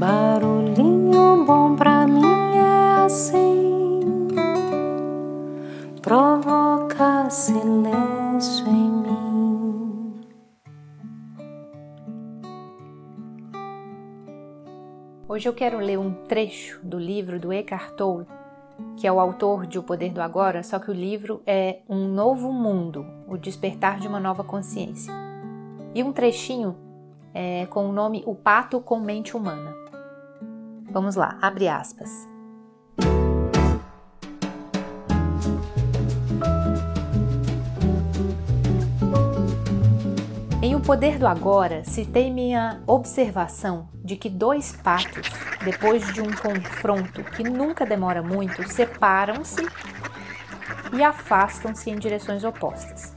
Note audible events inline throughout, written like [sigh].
Barulhinho bom pra mim é assim, provoca silêncio em mim. Hoje eu quero ler um trecho do livro do Eckhart Tolle, que é o autor de O Poder do Agora, só que o livro é Um Novo Mundo, o despertar de uma nova consciência. E um trechinho é, com o nome O Pato com Mente Humana. Vamos lá, abre aspas. Em O Poder do Agora, citei minha observação de que dois patos, depois de um confronto que nunca demora muito, separam-se e afastam-se em direções opostas.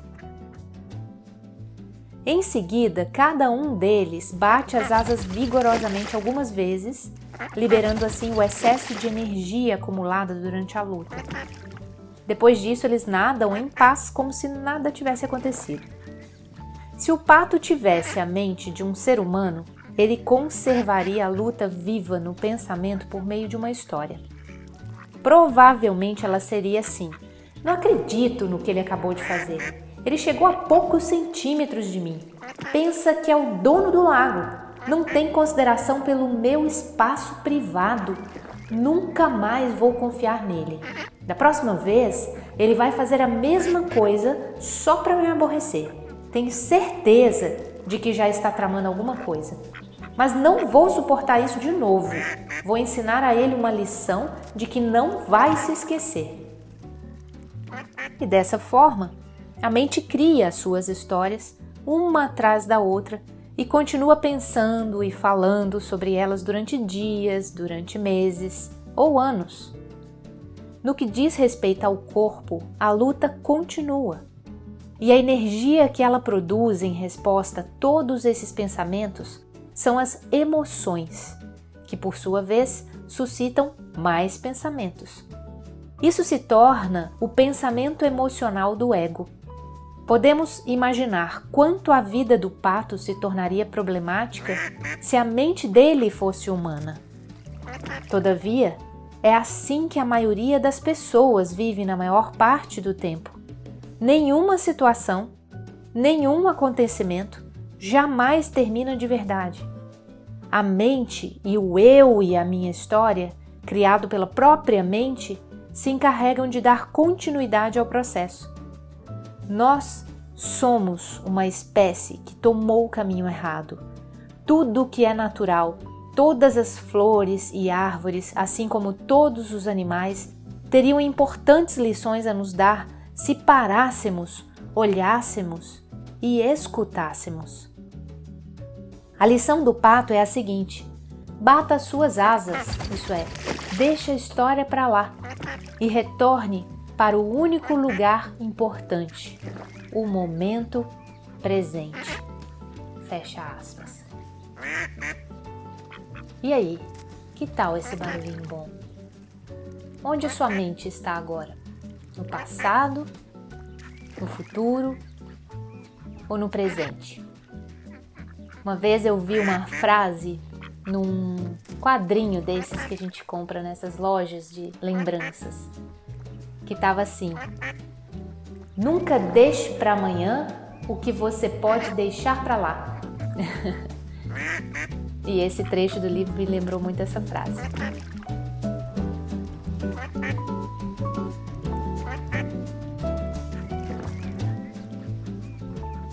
Em seguida, cada um deles bate as asas vigorosamente algumas vezes, liberando assim o excesso de energia acumulada durante a luta. Depois disso, eles nadam em paz como se nada tivesse acontecido. Se o pato tivesse a mente de um ser humano, ele conservaria a luta viva no pensamento por meio de uma história. Provavelmente ela seria assim: Não acredito no que ele acabou de fazer. Ele chegou a poucos centímetros de mim. Pensa que é o dono do lago. Não tem consideração pelo meu espaço privado. Nunca mais vou confiar nele. Da próxima vez, ele vai fazer a mesma coisa só para me aborrecer. Tenho certeza de que já está tramando alguma coisa. Mas não vou suportar isso de novo. Vou ensinar a ele uma lição de que não vai se esquecer. E dessa forma, a mente cria as suas histórias, uma atrás da outra, e continua pensando e falando sobre elas durante dias, durante meses ou anos. No que diz respeito ao corpo, a luta continua. E a energia que ela produz em resposta a todos esses pensamentos são as emoções, que por sua vez suscitam mais pensamentos. Isso se torna o pensamento emocional do ego, Podemos imaginar quanto a vida do pato se tornaria problemática se a mente dele fosse humana. Todavia, é assim que a maioria das pessoas vive na maior parte do tempo. Nenhuma situação, nenhum acontecimento jamais termina de verdade. A mente e o eu e a minha história, criado pela própria mente, se encarregam de dar continuidade ao processo. Nós somos uma espécie que tomou o caminho errado. Tudo o que é natural, todas as flores e árvores, assim como todos os animais, teriam importantes lições a nos dar se parássemos, olhássemos e escutássemos. A lição do pato é a seguinte: bata as suas asas, isso é, deixa a história para lá e retorne para o único lugar importante, o momento presente. Fecha aspas. E aí, que tal esse barulhinho bom? Onde sua mente está agora? No passado? No futuro? Ou no presente? Uma vez eu vi uma frase num quadrinho desses que a gente compra nessas lojas de lembranças que estava assim: Nunca deixe para amanhã o que você pode deixar para lá. [laughs] e esse trecho do livro me lembrou muito essa frase.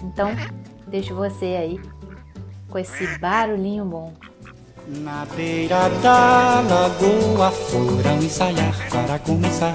Então, deixo você aí com esse barulhinho bom. Na beira da lagoa foram ensaiar para começar